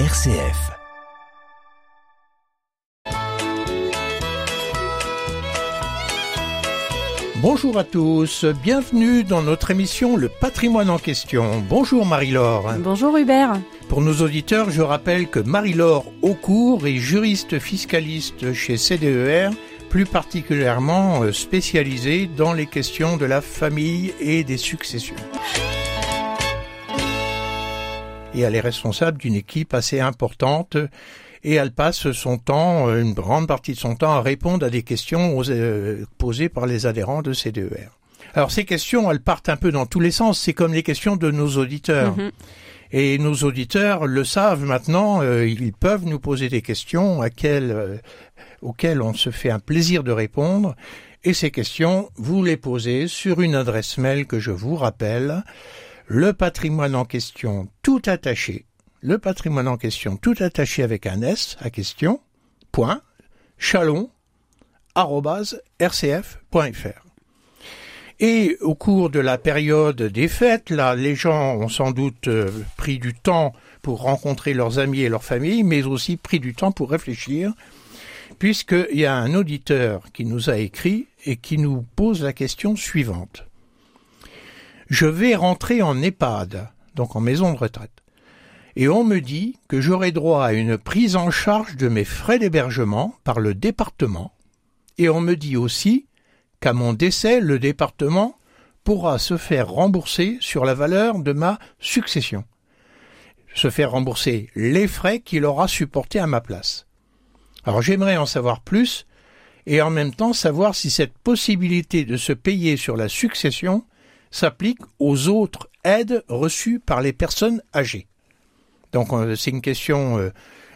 RCF. Bonjour à tous, bienvenue dans notre émission Le patrimoine en question. Bonjour Marie-Laure. Bonjour Hubert. Pour nos auditeurs, je rappelle que Marie-Laure Aucourt est juriste fiscaliste chez CDER, plus particulièrement euh, spécialisée dans les questions de la famille et des successions. Et elle est responsable d'une équipe assez importante et elle passe son temps, euh, une grande partie de son temps, à répondre à des questions euh, posées par les adhérents de CDER. Alors ces questions, elles partent un peu dans tous les sens. C'est comme les questions de nos auditeurs. Mhm. Et nos auditeurs le savent maintenant, euh, ils peuvent nous poser des questions auxquelles on se fait un plaisir de répondre. Et ces questions, vous les posez sur une adresse mail que je vous rappelle, le patrimoine en question tout attaché, le patrimoine en question tout attaché avec un S à question, point, chalon. Et au cours de la période des fêtes, là, les gens ont sans doute euh, pris du temps pour rencontrer leurs amis et leurs familles, mais aussi pris du temps pour réfléchir, puisqu'il y a un auditeur qui nous a écrit et qui nous pose la question suivante. Je vais rentrer en EHPAD, donc en maison de retraite. Et on me dit que j'aurai droit à une prise en charge de mes frais d'hébergement par le département, et on me dit aussi qu'à mon décès, le département pourra se faire rembourser sur la valeur de ma succession, se faire rembourser les frais qu'il aura supportés à ma place. Alors j'aimerais en savoir plus, et en même temps savoir si cette possibilité de se payer sur la succession s'applique aux autres aides reçues par les personnes âgées. Donc euh, c'est une question euh,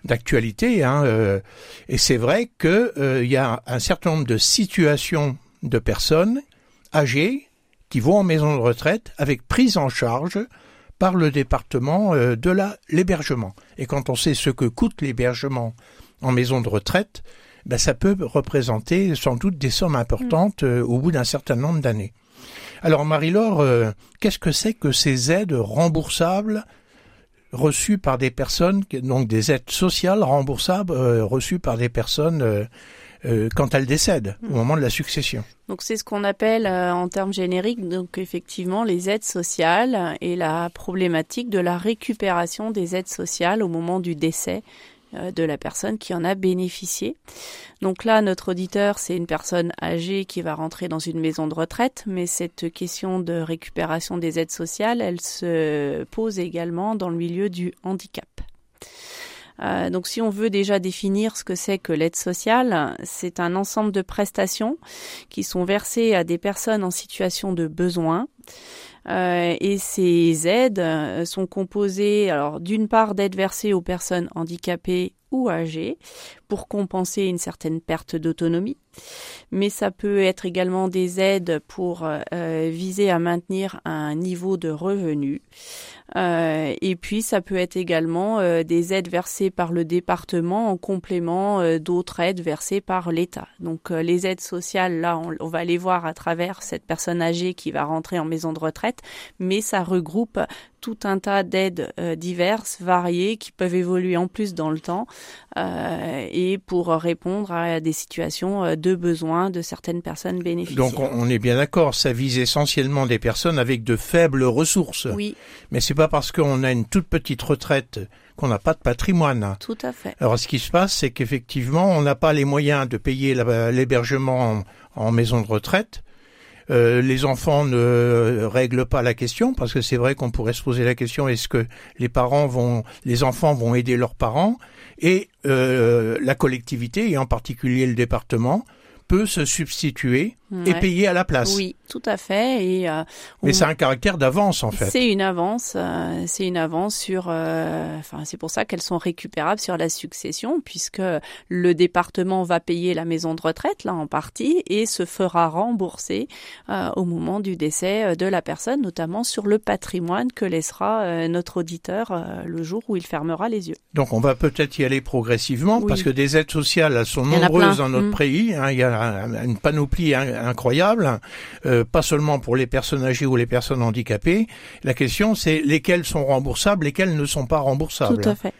d'actualité, hein, euh, et c'est vrai qu'il y a un certain nombre de situations de personnes âgées qui vont en maison de retraite avec prise en charge par le département de l'hébergement. Et quand on sait ce que coûte l'hébergement en maison de retraite, ben, ça peut représenter sans doute des sommes importantes au bout d'un certain nombre d'années. Alors Marie-Laure, qu'est-ce que c'est que ces aides remboursables reçues par des personnes, donc des aides sociales remboursables euh, reçues par des personnes euh, euh, quand elles décèdent au moment de la succession? Donc c'est ce qu'on appelle en termes génériques donc effectivement les aides sociales et la problématique de la récupération des aides sociales au moment du décès euh, de la personne qui en a bénéficié. Donc là, notre auditeur, c'est une personne âgée qui va rentrer dans une maison de retraite, mais cette question de récupération des aides sociales, elle se pose également dans le milieu du handicap. Euh, donc si on veut déjà définir ce que c'est que l'aide sociale, c'est un ensemble de prestations qui sont versées à des personnes en situation de besoin euh, et ces aides euh, sont composées alors d'une part d'aides versées aux personnes handicapées ou âgées pour compenser une certaine perte d'autonomie, mais ça peut être également des aides pour euh, viser à maintenir un niveau de revenu. Euh, et puis ça peut être également euh, des aides versées par le département en complément d'autres aides versées par l'État. Donc les aides sociales, là, on, va les voir à travers cette personne âgée qui va rentrer en maison de retraite, mais ça regroupe tout un tas d'aides euh, diverses, variées, qui peuvent évoluer en plus dans le temps euh, et pour répondre à des situations euh, de besoin de certaines personnes bénéficiaires. Donc on est bien d'accord, ça vise essentiellement des personnes avec de faibles ressources. Oui. Mais c'est pas parce qu'on a une toute petite retraite qu'on n'a pas de patrimoine. Tout à fait. Alors ce qui se passe, c'est qu'effectivement, on n'a pas les moyens de payer l'hébergement en maison de retraite. Euh, les enfants ne règlent pas la question parce que c'est vrai qu'on pourrait se poser la question est-ce que les parents vont, les enfants vont aider leurs parents? Et euh, la collectivité et en particulier le département peut se substituer et payer à la place. Oui, tout à fait. Et euh, mais c'est un caractère d'avance en fait. C'est une avance. Euh, c'est une avance sur. Euh, enfin, c'est pour ça qu'elles sont récupérables sur la succession, puisque le département va payer la maison de retraite là en partie et se fera rembourser au moment du décès de la personne, notamment sur le patrimoine que laissera notre auditeur le jour où il fermera les yeux. Donc, on va peut-être y aller progressivement, parce que des aides sociales elles sont nombreuses dans notre mmh. pays. Hein, il y a une panoplie. Incroyable, euh, pas seulement pour les personnes âgées ou les personnes handicapées. La question, c'est lesquelles sont remboursables, lesquelles ne sont pas remboursables. Tout à fait.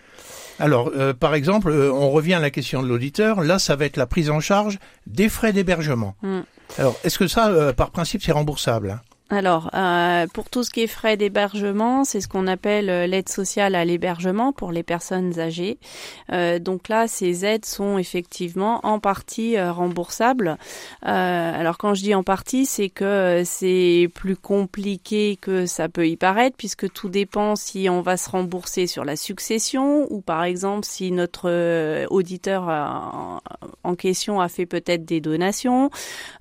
Alors, euh, par exemple, euh, on revient à la question de l'auditeur. Là, ça va être la prise en charge des frais d'hébergement. Mm. Alors, est-ce que ça, euh, par principe, c'est remboursable hein? Alors, euh, pour tout ce qui est frais d'hébergement, c'est ce qu'on appelle euh, l'aide sociale à l'hébergement pour les personnes âgées. Euh, donc là, ces aides sont effectivement en partie remboursables. Alors quand je dis en partie, c'est que c'est plus compliqué que ça peut y paraître, puisque tout dépend si on va se rembourser sur la succession ou par exemple si notre auditeur en question a fait peut-être des donations,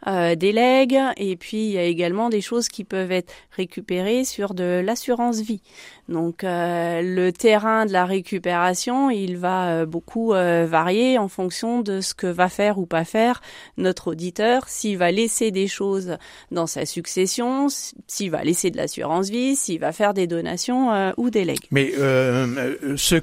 des legs, et puis il y a également des choses peuvent être récupérées sur de l'assurance vie. Donc euh, le terrain de la récupération, il va euh, beaucoup euh, varier en fonction de ce que va faire ou pas faire notre auditeur, s'il va laisser des choses dans sa succession, s'il va laisser de l'assurance vie, s'il va faire des donations ou des legs. Mais ce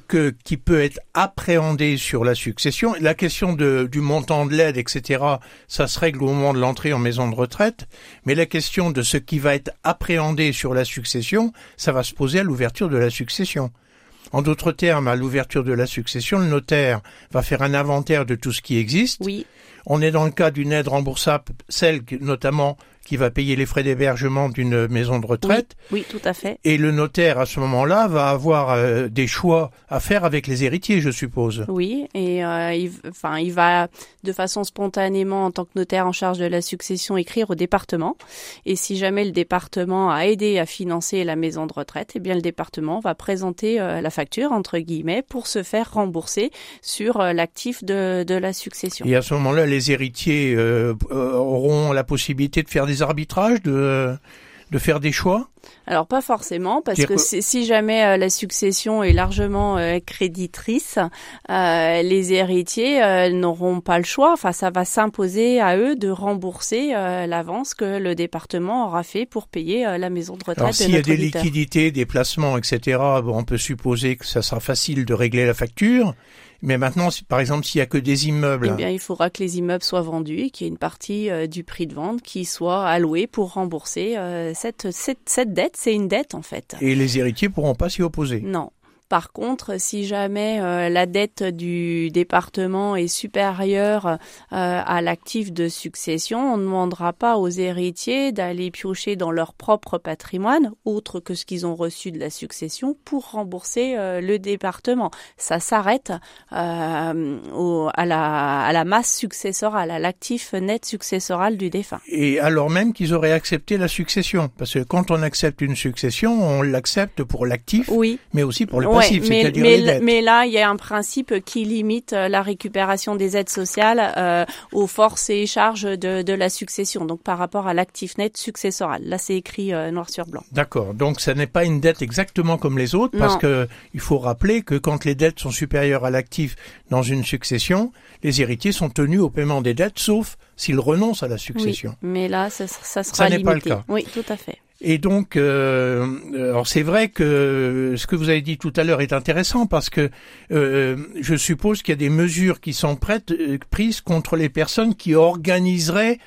qui peut être appréhendé sur la succession, la question du montant de l'aide, etc., ça se règle au moment de l'entrée en maison de retraite. Mais la question de ce qui va être appréhendé sur la succession, ça va se poser à l'ouverture de la succession. En d'autres termes, à l'ouverture de la succession, le notaire va faire un inventaire de tout ce qui existe. Oui, On est dans le cas d'une aide remboursable, celle que- notamment qui va payer les frais d'hébergement d'une maison de retraite. oui, tout à fait. Et le notaire, à ce moment-là, va avoir euh, des choix à faire avec les héritiers, je suppose. Oui, et euh, il, enfin, il va de façon spontanément, en tant que notaire en charge de la succession, écrire au département. Et si jamais le département a aidé à financer la maison de retraite, eh bien le département va présenter euh, la facture entre guillemets pour se faire rembourser sur l'actif de, de la succession. Et à ce moment-là, les héritiers auront la possibilité de faire des arbitrages, de, de faire des choix? Alors pas forcément, parce que que- si, jamais euh, la succession est largement euh, créditrice, euh, les héritiers n'auront pas le choix. Enfin, ça va s'imposer à eux de rembourser l'avance que le département aura fait pour payer la maison de retraite Alors s'il y a des liquidités, des placements, etc., bon, on peut supposer que ça sera facile de régler la facture. Mais maintenant, si- par exemple, s'il y a que des immeubles, Eh bien, il faudra que les immeubles soient vendus et qu'il y ait une partie euh, du prix de vente qui soit allouée pour rembourser euh, cette, cette, cette dette. C'est une dette, en fait. et les héritiers pourront pas s'y opposer. Non. Par contre, si jamais euh, la dette du département est supérieure euh, à l'actif de succession, on ne demandera pas aux héritiers d'aller piocher dans leur propre patrimoine, autre que ce qu'ils ont reçu de la succession, pour rembourser euh, le département. Ça s'arrête euh, au- à, la, à la masse successorale, à l'actif net successoral du défunt. Et alors même qu'ils auraient accepté la succession. Parce que quand on accepte une succession, on l'accepte pour l'actif, Oui, mais aussi pour le Ouais, mais, là, il y a un principe qui limite euh, la récupération des aides sociales euh, aux forces et charges de, de la succession, donc par rapport à l'actif net successoral. Là, c'est écrit euh, noir sur blanc. D'accord. Donc, ça n'est pas une dette exactement comme les autres, parce Non. que il faut rappeler que quand les dettes sont supérieures à l'actif dans une succession, les héritiers sont tenus au paiement des dettes, sauf s'ils renoncent à la succession. Oui, mais là, ça, ça sera Ça n'est limité. pas le cas. Oui, tout à fait. Et donc, euh, euh, alors c'est vrai que ce que vous avez dit tout à l'heure est intéressant parce que euh, je suppose qu'il y a des mesures qui sont prêtes, prises contre les personnes qui organiseraient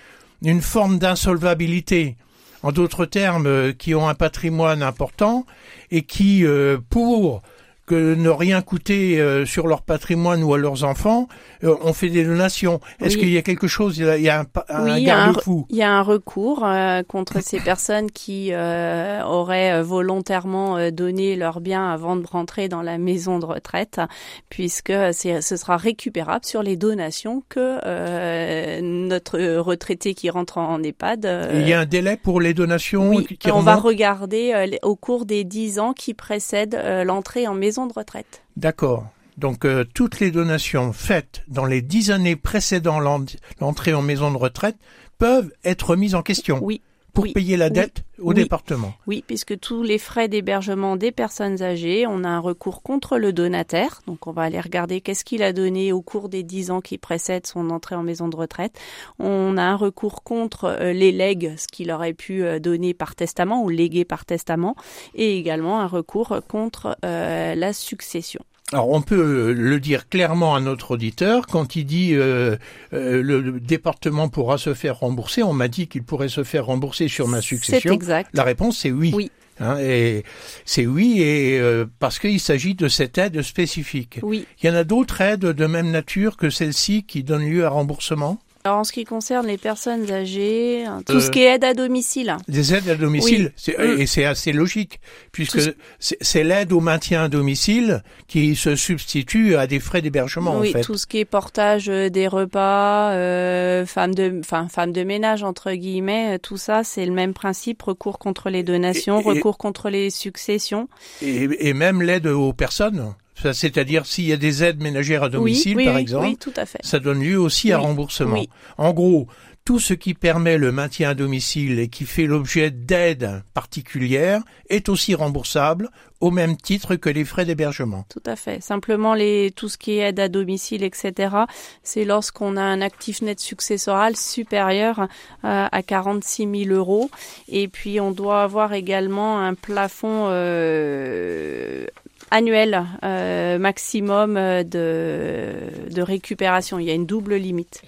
une forme d'insolvabilité. En d'autres termes, qui ont un patrimoine important et qui, pour que ne rien coûter euh, sur leur patrimoine ou à leurs enfants, euh, ont fait des donations. Est-ce Oui. qu'il y a quelque chose, il y a, il y a un, Oui, garde-fou Il y a un recours euh, contre ces personnes qui euh, auraient euh, volontairement euh, donné leurs biens avant de rentrer dans la maison de retraite, puisque ce sera récupérable sur les donations que euh, notre retraité qui rentre en EHPAD. Il y a un délai pour les donations oui, qui, qui on va regarder au cours des dix ans qui précèdent l'entrée en maison de retraite. D'accord. Donc euh, toutes les donations faites dans les dix années précédant l'en- l'entrée en maison de retraite peuvent être mises en question Oui, pour oui, payer la oui, dette au oui. département. Oui, puisque tous les frais d'hébergement des personnes âgées, on a un recours contre le donataire. Donc, on va aller regarder qu'est-ce qu'il a donné au cours des dix ans qui précèdent son entrée en maison de retraite. On a un recours contre euh, les legs, ce qu'il aurait pu euh, donner par testament ou léguer par testament, et également un recours contre euh, la succession. Alors on peut euh, le dire clairement à notre auditeur quand il dit euh, euh, le département pourra se faire rembourser. On m'a dit qu'il pourrait se faire rembourser sur ma C'est succession. exact. La réponse c'est oui. Oui. Hein, et c'est oui, et euh, parce qu'il s'agit de cette aide spécifique. Oui. Il y en a d'autres aides de même nature que celle-ci qui donnent lieu à remboursement? Alors en ce qui concerne les personnes âgées, hein, tout Euh, ce qui est aide à domicile. Des aides à domicile, Oui. Mm. et c'est assez logique, puisque ce- c'est l'aide au maintien à domicile qui se substitue à des frais d'hébergement oui, en fait. tout ce qui est portage euh, des repas, euh, femme de, enfin femme de ménage entre guillemets, euh, tout ça c'est le même principe, recours contre les donations, Et- et- recours contre les successions. Et, et même l'aide aux personnes, c'est-à-dire s'il y a des aides ménagères à domicile oui, oui, par exemple, Oui, tout à fait. ça donne lieu aussi à remboursement. En gros, tout ce qui permet le maintien à domicile et qui fait l'objet d'aides particulières est aussi remboursable au même titre que les frais d'hébergement. Tout à fait. Simplement, les, tout ce qui est aide à domicile, etc., c'est lorsqu'on a un actif net successoral supérieur euh, à 46 000 euros. Et puis, on doit avoir également un plafond euh, annuel euh, maximum euh, de, de récupération. Il y a une double limite.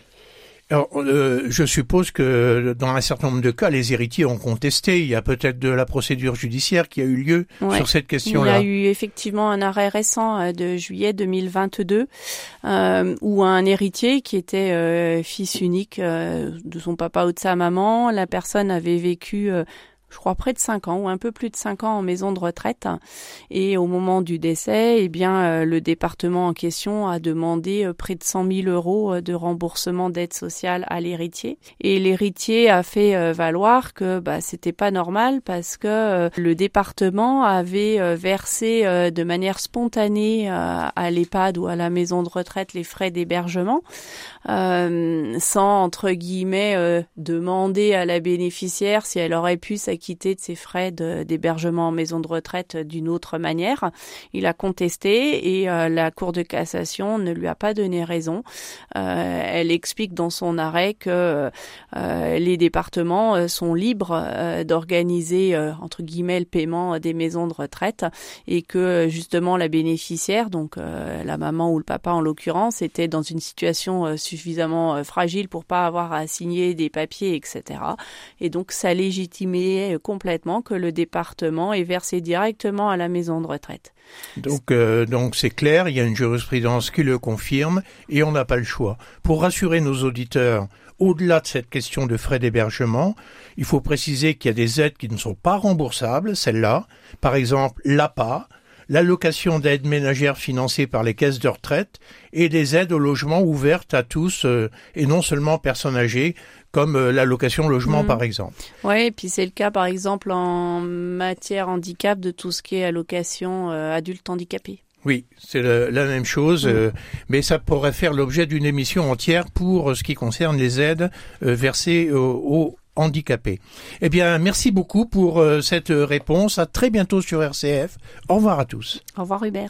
Alors, euh, je suppose que dans un certain nombre de cas, les héritiers ont contesté. Il y a peut-être de la procédure judiciaire qui a eu lieu Ouais. sur cette Il y question-là. a eu effectivement un arrêt récent euh, de juillet 2022 euh, où un héritier qui était euh, fils unique de son papa ou de sa maman, la personne avait vécu je crois près de 5 ans ou un peu plus de 5 ans en maison de retraite. Et au moment du décès, eh bien euh, le département en question a demandé euh, près de 100 000 euros euh, de remboursement d'aide sociale à l'héritier. Et l'héritier a fait valoir que bah, c'était pas normal parce que le département avait versé de manière spontanée à l'EHPAD ou à la maison de retraite les frais d'hébergement sans entre guillemets demander à la bénéficiaire si elle aurait pu s'acquitter de ses frais d'hébergement en maison de retraite d'une autre manière. Il a contesté et euh, la Cour de cassation ne lui a pas donné raison. Euh, elle explique dans son arrêt que euh, les départements sont libres d'organiser entre guillemets le paiement des maisons de retraite et que justement la bénéficiaire, donc la maman ou le papa en l'occurrence, était dans une situation suffisamment fragile pour pas avoir à signer des papiers, etc. Et donc ça légitimait euh, complètement que le département ait versé directement à la maison de retraite. Donc, euh, donc c'est clair, il y a une jurisprudence qui le confirme et on n'a pas le choix. Pour rassurer nos auditeurs, au-delà de cette question de frais d'hébergement, il faut préciser qu'il y a des aides qui ne sont pas remboursables, celles-là. Par exemple, l'APA, l'allocation d'aide ménagère financée par les caisses de retraite et des aides au logement ouvertes à tous euh, et non seulement aux personnes âgées, comme euh, l'allocation logement Mhm. par exemple. Ouais, et puis c'est le cas par exemple en matière handicap de tout ce qui est allocation euh, adulte handicapé. Oui, c'est la même chose, Mm. euh, mais ça pourrait faire l'objet d'une émission entière pour ce qui concerne les aides euh, versées aux handicapés. Eh bien, merci beaucoup pour euh, cette réponse. À très bientôt sur RCF. Au revoir à tous. Au revoir Hubert.